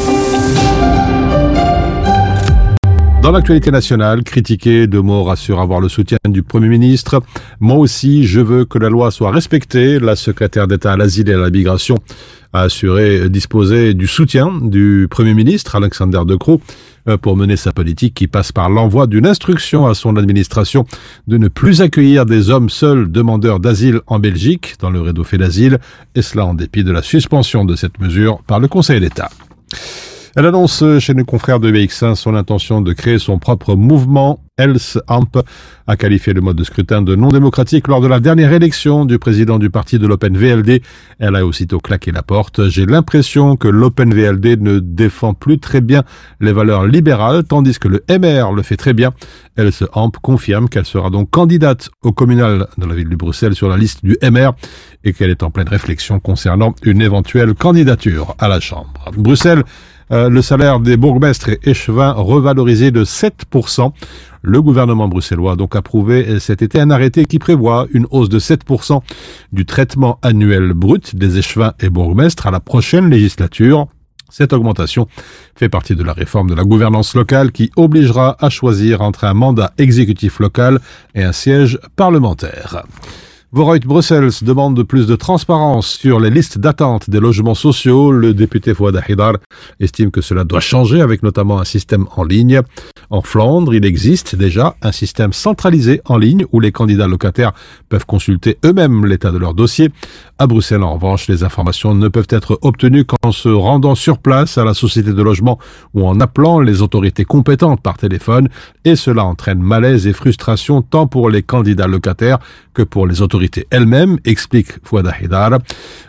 S7: Dans l'actualité nationale, critiqué, de mots rassure avoir le soutien du Premier ministre. Moi aussi, je veux que la loi soit respectée. La secrétaire d'État à l'asile et à la migration a assuré disposer du soutien du Premier ministre, Alexander De Croo, euh, pour mener sa politique qui passe par l'envoi d'une instruction à son administration de ne plus accueillir des hommes seuls demandeurs d'asile en Belgique, dans le réseau d'asile, et cela en dépit de la suspension de cette mesure par le Conseil d'État. Elle annonce chez nos confrères de BX1 son intention de créer son propre mouvement. Else Amp a qualifié le mode de scrutin de non démocratique lors de la dernière élection du président du parti de l'Open VLD. Elle a aussitôt claqué la porte. J'ai l'impression que l'Open VLD ne défend plus très bien les valeurs libérales, tandis que le MR le fait très bien. Else Amp confirme qu'elle sera donc candidate au communal de la ville de Bruxelles sur la liste du MR et qu'elle est en pleine réflexion concernant une éventuelle candidature à la Chambre. Bruxelles euh, le salaire des bourgmestres et échevins revalorisé de 7%. Le gouvernement bruxellois a donc approuvé cet été un arrêté qui prévoit une hausse de 7% du traitement annuel brut des échevins et bourgmestres à la prochaine législature. Cette augmentation fait partie de la réforme de la gouvernance locale qui obligera à choisir entre un mandat exécutif local et un siège parlementaire. Voreut Brussels demande de plus de transparence sur les listes d'attente des logements sociaux. Le député Fouad Ahidar estime que cela doit changer avec notamment un système en ligne. En Flandre, il existe déjà un système centralisé en ligne où les candidats locataires peuvent consulter eux-mêmes l'état de leur dossier. À Bruxelles, en revanche, les informations ne peuvent être obtenues qu'en se rendant sur place à la société de logement ou en appelant les autorités compétentes par téléphone et cela entraîne malaise et frustration tant pour les candidats locataires que pour les autorités elles-mêmes, explique Fouad Ahidar.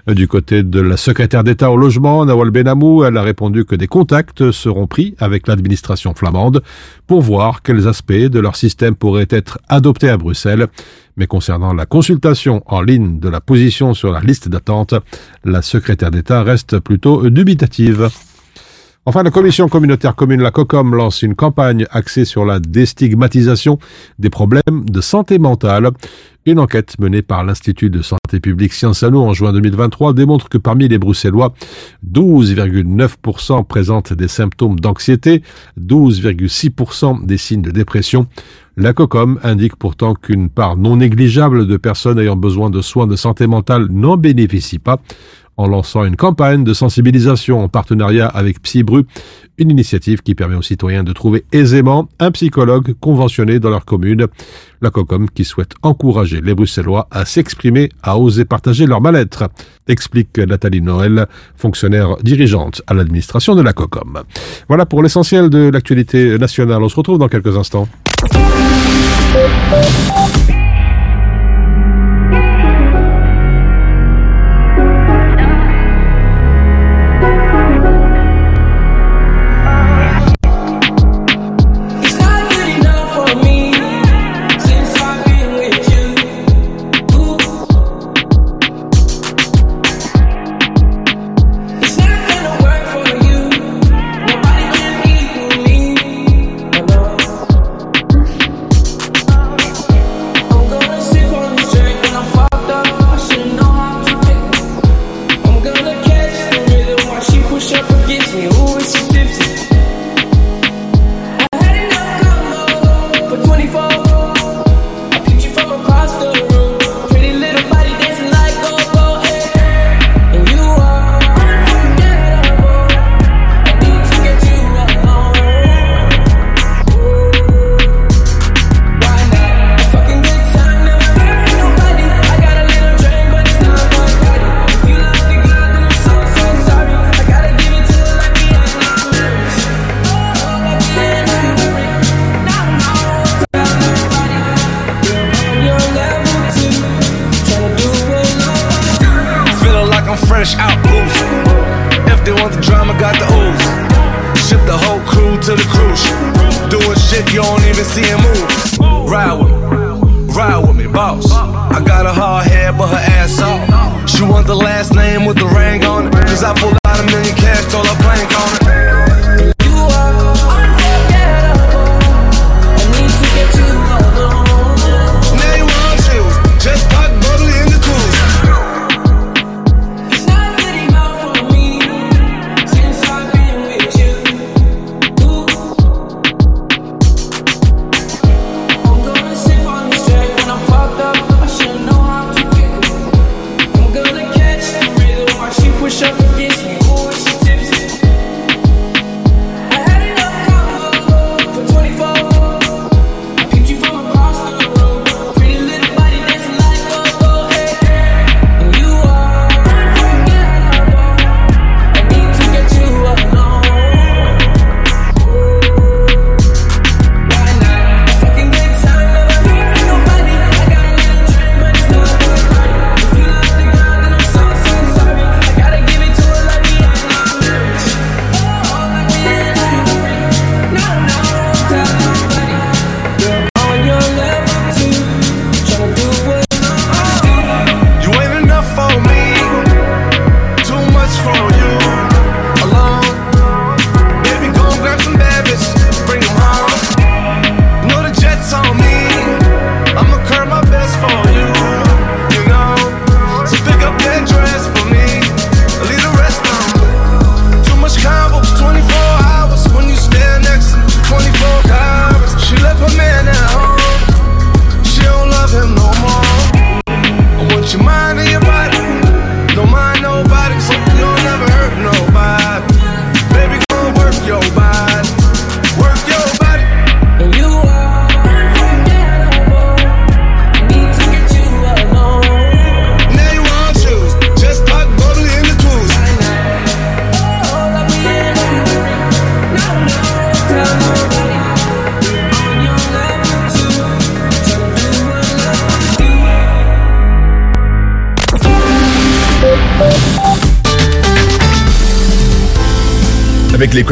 S7: Du côté de la secrétaire d'État au logement, Nawal Benamou, elle a répondu que des contacts seront pris avec l'administration flamande pour voir quels aspects de leur système pourraient être adoptés à Bruxelles. Mais concernant la consultation en ligne de la position sur la liste d'attente, la secrétaire d'État reste plutôt dubitative. Enfin, la Commission communautaire commune, la COCOM, lance une campagne axée sur la déstigmatisation des problèmes de santé mentale. Une enquête menée par l'Institut de santé publique Sciences Anno en juin 2023 démontre que parmi les Bruxellois, 12,9% présentent des symptômes d'anxiété, 12,6% des signes de dépression. La COCOM indique pourtant qu'une part non négligeable de personnes ayant besoin de soins de santé mentale n'en bénéficient pas en lançant une campagne de sensibilisation en partenariat avec Psybru, une initiative qui permet aux citoyens de trouver aisément un psychologue conventionné dans leur commune. La COCOM qui souhaite encourager les Bruxellois à s'exprimer, à oser partager leur mal-être, explique Nathalie Noël, fonctionnaire dirigeante à l'administration de la COCOM. Voilà pour l'essentiel de l'actualité nationale. On se retrouve dans quelques instants.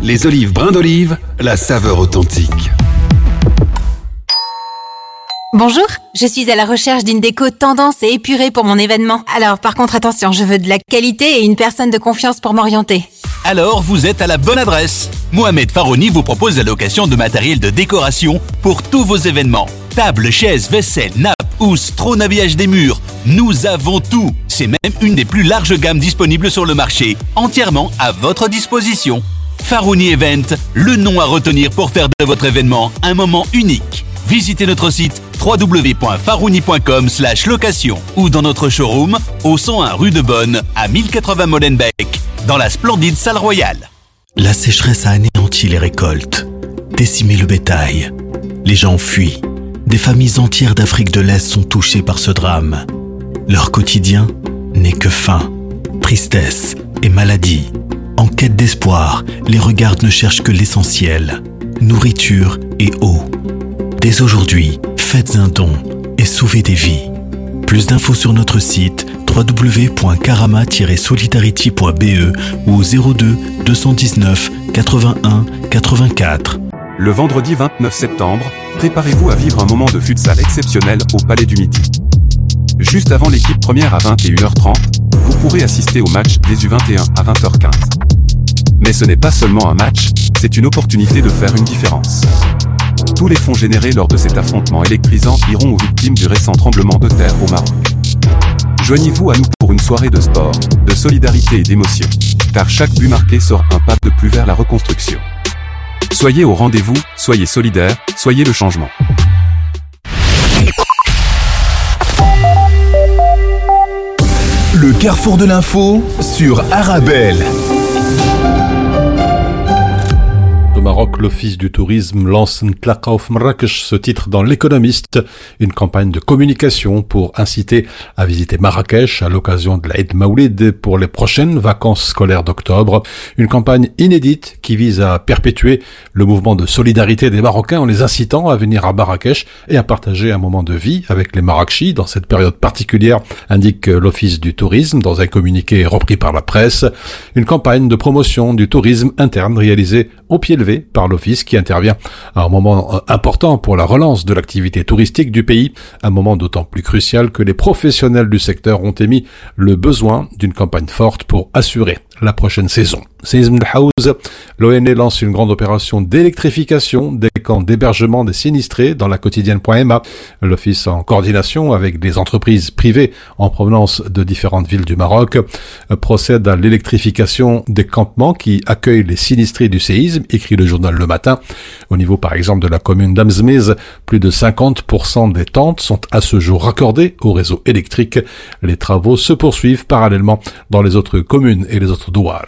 S4: Les olives brins d'olive, la saveur authentique.
S14: Bonjour, je suis à la recherche d'une déco tendance et épurée pour mon événement. Alors par contre attention, je veux de la qualité et une personne de confiance pour m'orienter.
S1: Alors vous êtes à la bonne adresse. Mohamed Farouni vous propose la location de matériel de décoration pour tous vos événements. Tables, chaises, vaisselle, nappes, housses, trône habillage des murs. Nous avons tout. C'est même une des plus larges gammes disponibles sur le marché, entièrement à votre disposition. Farouni Event, le nom à retenir pour faire de votre événement un moment unique. Visitez notre site www.farouni.com location ou dans notre showroom au 101 rue de Bonne à 1080 Molenbeek dans la splendide salle royale.
S15: La sécheresse a anéanti les récoltes, décimé le bétail. Les gens fuient. Des familles entières d'Afrique de l'Est sont touchées par ce drame. Leur quotidien n'est que faim, tristesse et maladie. Quête d'espoir, les regards ne cherchent que l'essentiel, nourriture et eau. Dès aujourd'hui, faites un don et sauvez des vies. Plus d'infos sur notre site www.karama-solidarity.be ou au 02 219 81 84.
S16: Le vendredi 29 septembre, préparez-vous à vivre un moment de futsal exceptionnel au Palais du Midi. Juste avant l'équipe première à 21h30, vous pourrez assister au match des U21 à 20h15. Mais ce n'est pas seulement un match, c'est une opportunité de faire une différence. Tous les fonds générés lors de cet affrontement électrisant iront aux victimes du récent tremblement de terre au Maroc. Joignez-vous à nous pour une soirée de sport, de solidarité et d'émotion. Car chaque but marqué sort un pas de plus vers la reconstruction. Soyez au rendez-vous, soyez solidaires, soyez le changement.
S6: Le carrefour de l'info sur Arabelle.
S7: Maroc, l'Office du tourisme lance Ntlaqa of Marrakech, ce titre dans l'économiste, une campagne de communication pour inciter à visiter Marrakech à l'occasion de l'Aïd Maoulid pour les prochaines vacances scolaires d'octobre. Une campagne inédite qui vise à perpétuer le mouvement de solidarité des Marocains en les incitant à venir à Marrakech et à partager un moment de vie avec les Marrakchis dans cette période particulière, indique l'Office du tourisme dans un communiqué repris par la presse. Une campagne de promotion du tourisme interne réalisée au pied levé par l'Office qui intervient à un moment euh, important pour la relance de l'activité touristique du pays, un moment d'autant plus crucial que les professionnels du secteur ont émis le besoin d'une campagne forte pour assurer la prochaine saison. Seism House, l'ONE lance une grande opération d'électrification des camps d'hébergement des sinistrés dans la quotidienne.ma. L'office en coordination avec des entreprises privées en provenance de différentes villes du Maroc euh, procède à l'électrification des campements qui accueillent les sinistrés du séisme, écrit le journal Le Matin. Au niveau par exemple de la commune d'Amzmiz, plus de 50% des tentes sont à ce jour raccordées au réseau électrique. Les travaux se poursuivent parallèlement dans les autres communes et les autres douars.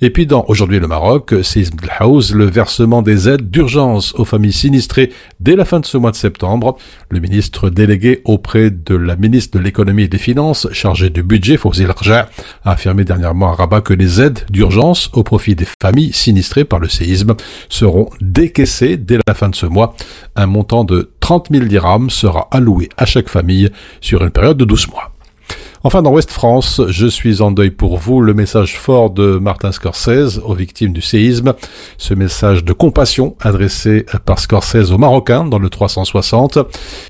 S7: Et puis dans Aujourd'hui le Maroc, Seism House, le versement des aides d'urgence aux familles sinistrées dès la fin de ce mois de septembre. Le ministre délégué auprès de la ministre de l'économie et des finances chargé du budget, Fawzi Larja, a affirmé dernièrement à Rabat que les aides d'urgence au profit des familles sinistrées par le séisme seront décaissées dès la fin de ce mois. Un montant de 30 000 dirhams sera alloué à chaque famille sur une période de 12 mois. Enfin, dans Ouest France, je suis en deuil pour vous, le message fort de Martin Scorsese aux victimes du séisme. Ce message de compassion adressé par Scorsese aux Marocains dans le 360.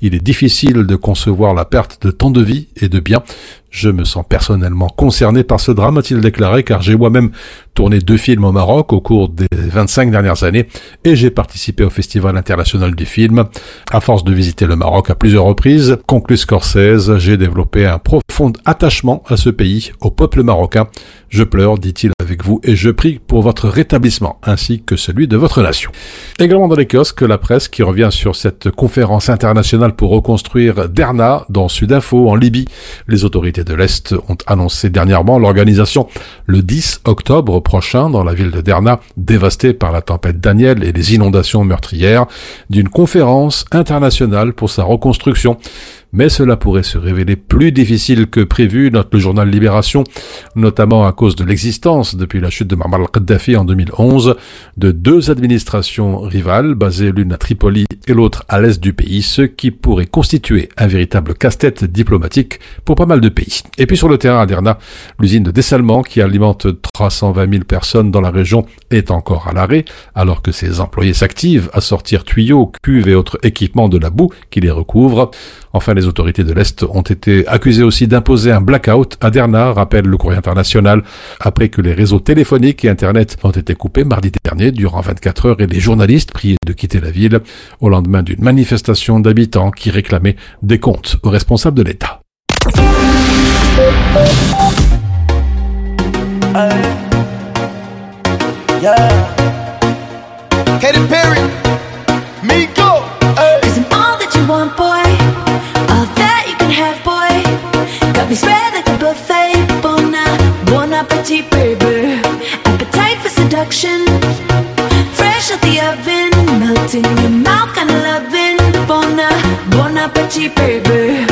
S7: Il est difficile de concevoir la perte de tant de vies et de biens. Je me sens personnellement concerné par ce drame, a-t-il déclaré, car j'ai moi-même tourné deux films au Maroc au cours des 25 dernières années et j'ai participé au Festival international du film. À force de visiter le Maroc à plusieurs reprises, conclut Scorsese, j'ai développé un profond attachement à ce pays, au peuple marocain. Je pleure, dit-il avec vous, et je prie pour votre rétablissement, ainsi que celui de votre nation. Également dans les kiosques, la presse qui revient sur cette conférence internationale pour reconstruire Derna dans Sudinfo, en Libye. Les autorités de l'Est ont annoncé dernièrement l'organisation le 10 octobre prochain dans la ville de Derna, dévastée par la tempête Daniel et les inondations meurtrières, d'une conférence internationale pour sa reconstruction mais cela pourrait se révéler plus difficile que prévu, note le journal Libération, notamment à cause de l'existence, depuis la chute de Muammar al-Kadhafi en 2011, de deux administrations rivales, basées l'une à Tripoli et l'autre à l'est du pays, ce qui pourrait constituer un véritable casse-tête diplomatique pour pas mal de pays. Et puis sur le terrain à Derna, l'usine de dessalement qui alimente 320 000 personnes dans la région est encore à l'arrêt, alors que ses employés s'activent à sortir tuyaux, cuves et autres équipements de la boue qui les recouvre. Enfin, les autorités de l'Est ont été accusées aussi d'imposer un blackout à Derna, rappelle le courrier international, après que les réseaux téléphoniques et Internet ont été coupés mardi dernier durant 24 heures et les journalistes priés de quitter la ville au lendemain d'une manifestation d'habitants qui réclamaient des comptes aux responsables de l'État.
S17: Got spread like a buffet. Bon, baby. Appetite for seduction. Fresh out the oven. Melting in your mouth, kinda loving. Bon, baby.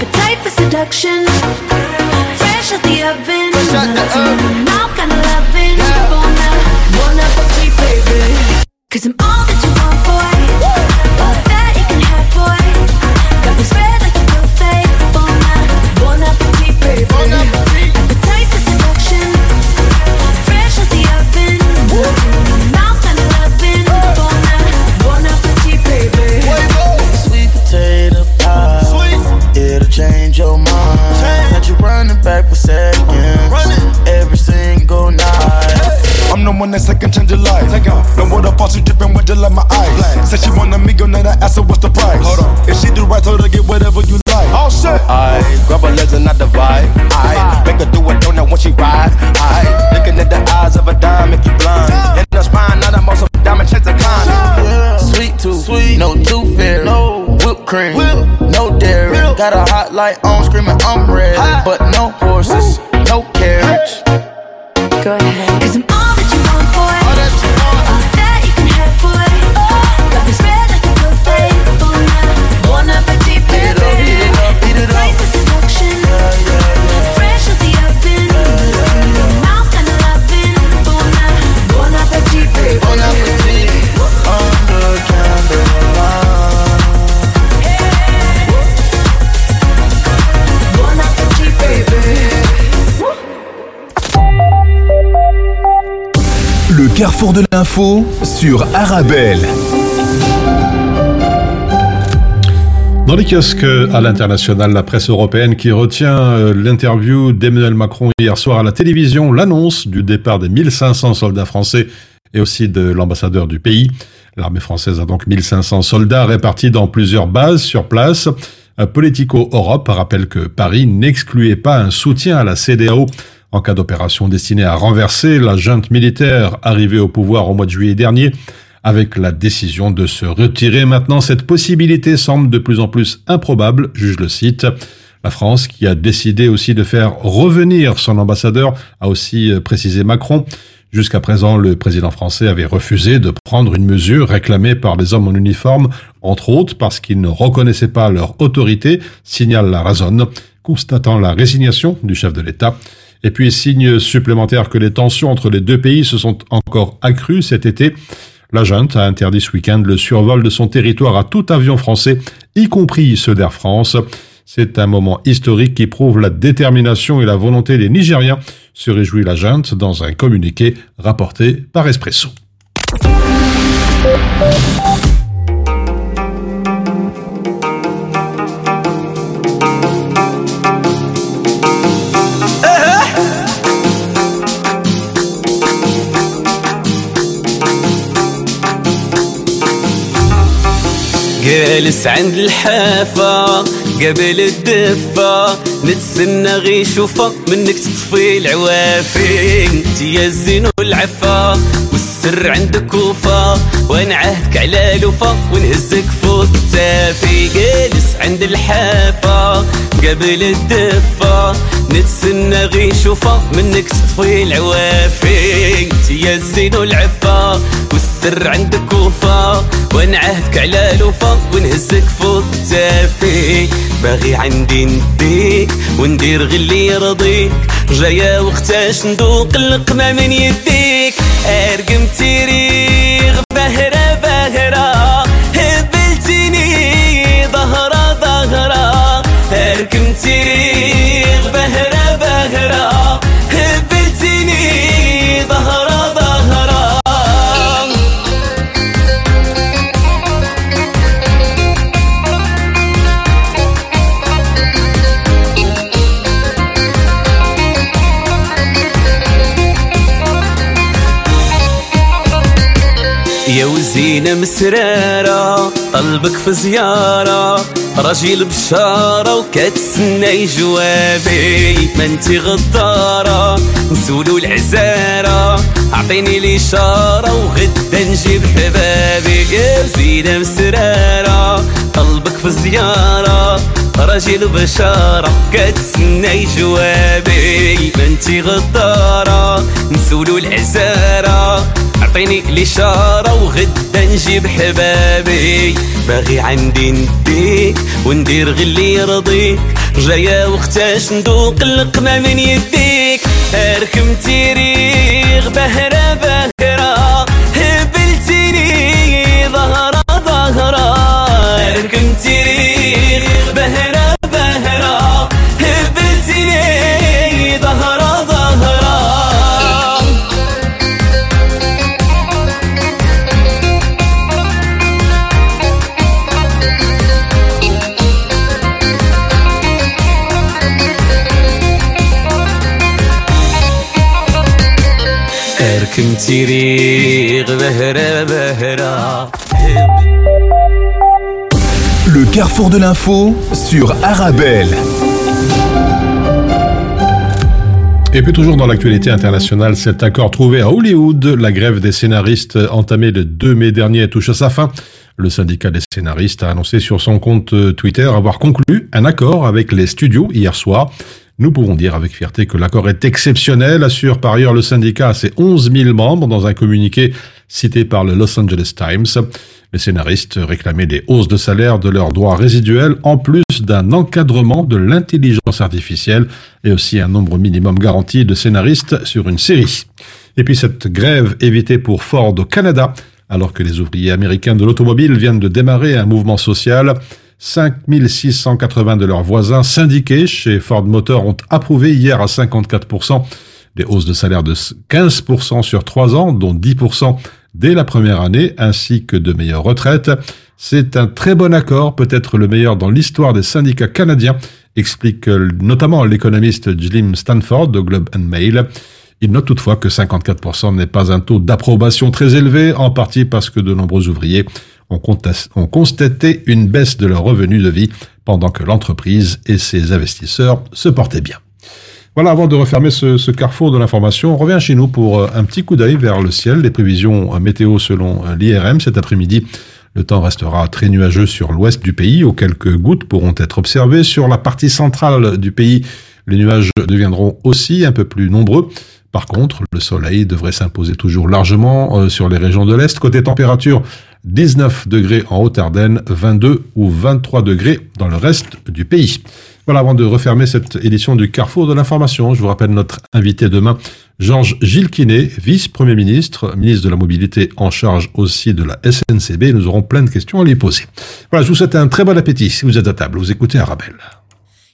S17: appetite for seduction. Fresh out the oven. Fresh out the oven. Now kinda loving. Yeah. up, bon appetit, baby. Cause I'm all that you want, boy.
S18: I'm the one that second change your life. No more the boss, you dripping with just like my eyes. Said she want a amigo, now I ask her what's the price. Hold on. If she do right, told her get whatever you like. Oh shit.
S19: I grab her legs and I divide. I make her do a donut when she ride. I looking at the eyes of a dime, make you blind. In the spine, not the most of a diamond checks a climb. Sweet tooth, sweet, no tooth fairy, no whipped cream, no dairy. Got a hot light on, screaming I'm ready, but no horses, no carriage.
S17: Go ahead.
S6: Carrefour de l'info sur Arabelle.
S7: Dans les kiosques à l'international, la presse européenne qui retient euh, l'interview d'Emmanuel Macron hier soir à la télévision, l'annonce du départ des 1500 soldats français et aussi de l'ambassadeur du pays. L'armée française a donc 1500 soldats répartis dans plusieurs bases sur place. Euh, Politico Europe rappelle que Paris n'excluait pas un soutien à la CDAO en cas d'opération destinée à renverser la junte militaire arrivée au pouvoir au mois de juillet dernier. Avec la décision de se retirer maintenant, cette possibilité semble de plus en plus improbable, juge le site. La France, qui a décidé aussi de faire revenir son ambassadeur, a aussi euh, précisé Macron. Jusqu'à présent, le président français avait refusé de prendre une mesure réclamée par les hommes en uniforme, entre autres parce qu'ils ne reconnaissaient pas leur autorité, signale la Razonne, constatant la résignation du chef de l'État. Et puis, signe supplémentaire que les tensions entre les deux pays se sont encore accrues cet été. La junte a interdit ce week-end le survol de son territoire à tout avion français, y compris ceux d'Air France. C'est un moment historique qui prouve la détermination et la volonté des Nigériens, se réjouit la junte dans un communiqué rapporté par Espresso.
S10: جالس عند الحافة قبل الدفة نتسنى غي شوفة منك تطفي العوافي. انت يا الزين والعفا والسر عندك وفا وأنا عهدك على لوفا ونهزك فوق التافي. جالس عند الحافة قبل الدفة نتسنى غي شوفة منك تطفي العوافي. انت يا الزين والعفا والسر عندك وفا وأنا عهدك على لوفا ونهزك فوق التافي باغي عندي نديك وندير غلي يرضيك. جاية وقتاش ندوق اللقمة من يديك. أرقم تيريغ وزينة مسرارة قلبك في زيارة راجل بشارة وكتسنى جوابي. ما انتي غدارة نسولو العزارة. أعطيني الاشارة وغدا نجيب حبابي. يا وزينة مسرارة قلبك في زيارة. راجل بشارة كتسنى جوابي. بنتي غدارة نسولو العزارة. عطيني الإشارة وغدا نجيب حبابي. باغي عندي نديك وندير غلي يرضيك. جاية وقتاش ندوق اللقمة من يديك. أركم تيريغ بهرة بهرة. هبلتيني ظهرة ظهرة. أركم تيريغ. تغير بهرة بهرة. هبتني ظهرة ظهرة. اركم تريغ بهرة بهرة.
S20: Le carrefour de l'info sur Arabelle.
S7: Et puis toujours dans l'actualité internationale, cet accord trouvé à Hollywood, la grève des scénaristes entamée le 2 mai dernier touche à sa fin. Le syndicat des scénaristes a annoncé sur son compte Twitter avoir conclu un accord avec les studios hier soir. Nous pouvons dire avec fierté que l'accord est exceptionnel, assure par ailleurs le syndicat à ses 11 000 membres dans un communiqué cité par le Los Angeles Times. Les scénaristes réclamaient des hausses de salaire de leurs droits résiduels en plus d'un encadrement de l'intelligence artificielle et aussi un nombre minimum garanti de scénaristes sur une série. Et puis cette grève évitée pour Ford au Canada, alors que les ouvriers américains de l'automobile viennent de démarrer un mouvement social. 5680 de leurs voisins syndiqués chez Ford Motor ont approuvé hier à 54% des hausses de salaire de 15% sur 3 ans, dont 10% dès la première année, ainsi que de meilleures retraites. C'est un très bon accord, peut-être le meilleur dans l'histoire des syndicats canadiens, explique euh, notamment l'économiste Jim Stanford de Globe and Mail. Il note toutefois que 54% n'est pas un taux d'approbation très élevé, en partie parce que de nombreux ouvriers ont, constaté une baisse de leur revenu de vie pendant que l'entreprise et ses investisseurs se portaient bien. Voilà, avant de refermer ce, carrefour de l'information, on revient chez nous pour euh, un petit coup d'œil vers le ciel. Les prévisions euh, météo selon euh, l'IRM cet après-midi. Le temps restera très nuageux sur l'ouest du pays, où quelques gouttes pourront être observées. Sur la partie centrale du pays, les nuages deviendront aussi un peu plus nombreux. Par contre, le soleil devrait s'imposer toujours largement sur les régions de l'Est. Côté température, 19 degrés en Haute-Ardenne, 22 ou 23 degrés dans le reste du pays. Voilà, avant de refermer cette édition du Carrefour de l'information, je vous rappelle notre invité demain, Georges Gilles Quinet, vice-premier ministre, ministre de la Mobilité en charge aussi de la SNCB. Nous aurons plein de questions à lui poser. Voilà, je vous souhaite un très bon appétit si vous êtes à table. Vous écoutez Arabelle.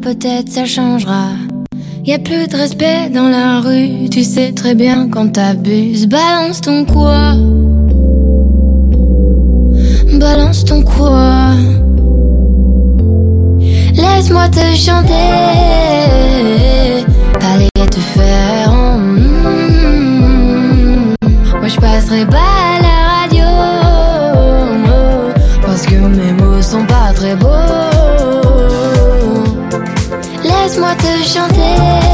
S21: peut-être ça changera. Y a plus de respect dans la rue, tu sais très bien quand t'abuses. Balance ton quoi? Balance ton quoi? Laisse-moi te chanter. Aller te faire en. Moi je passerai pas Laisse-moi te chanter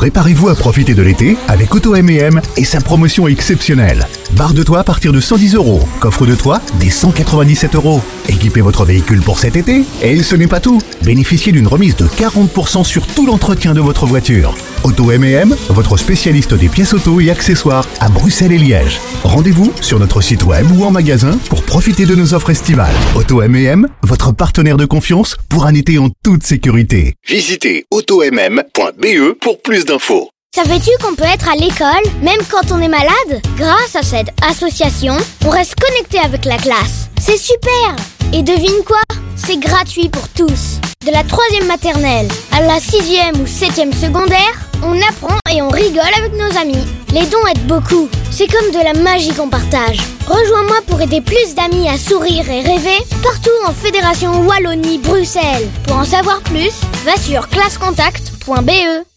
S6: Préparez-vous à profiter de l'été avec Auto M&M et sa promotion exceptionnelle. Barre de toit à partir de 110 euros. Coffre de toit des 197 euros. Équipez votre véhicule pour cet été. Et ce n'est pas tout. Bénéficiez d'une remise de 40% sur tout l'entretien de votre voiture. Auto M&M, votre spécialiste des pièces auto et accessoires à Bruxelles et Liège. Rendez-vous sur notre site web ou en magasin pour profiter de nos offres estivales. Auto M&M, votre partenaire de confiance pour un été en toute sécurité. Visitez automm.be pour plus d'infos.
S22: Savais-tu qu'on peut être à l'école, même quand on est malade? Grâce à cette association, on reste connecté avec la classe. C'est super Et devine quoi? C'est gratuit pour tous. De la troisième maternelle à la sixième ou septième secondaire, on apprend et on rigole avec nos amis. Les dons aident beaucoup. C'est comme de la magie qu'on partage. Rejoins-moi pour aider plus d'amis à sourire et rêver partout en Fédération Wallonie-Bruxelles. Pour en savoir plus, va sur classecontact.be.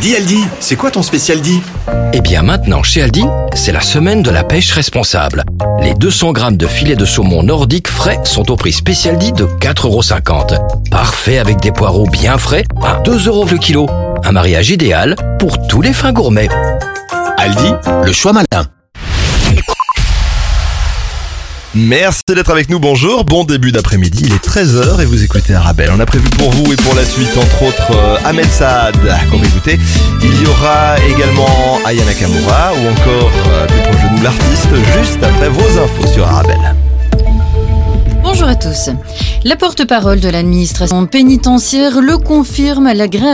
S23: Dis Aldi, c'est quoi ton spécial dit Eh bien maintenant, chez Aldi, c'est la semaine de la pêche responsable. Les 200 grammes de filet de saumon nordique frais sont au prix spécial dit de 4,50€. Parfait avec des poireaux bien frais à 2 euros le kilo. Un mariage idéal pour tous les fins gourmets.
S24: Aldi, le choix malin. Merci d'être avec nous, bonjour, bon début d'après-midi, il est 13h et vous écoutez Arabelle. On a prévu pour vous et pour la suite, entre autres, euh, Ahmed Saad qu'on va écouter. Il y aura également Aya Nakamura ou encore, euh, plus proche de nous, l'artiste, juste après vos infos sur Arabelle.
S25: Bonjour à tous. La porte-parole de l'administration pénitentiaire le confirme, la grève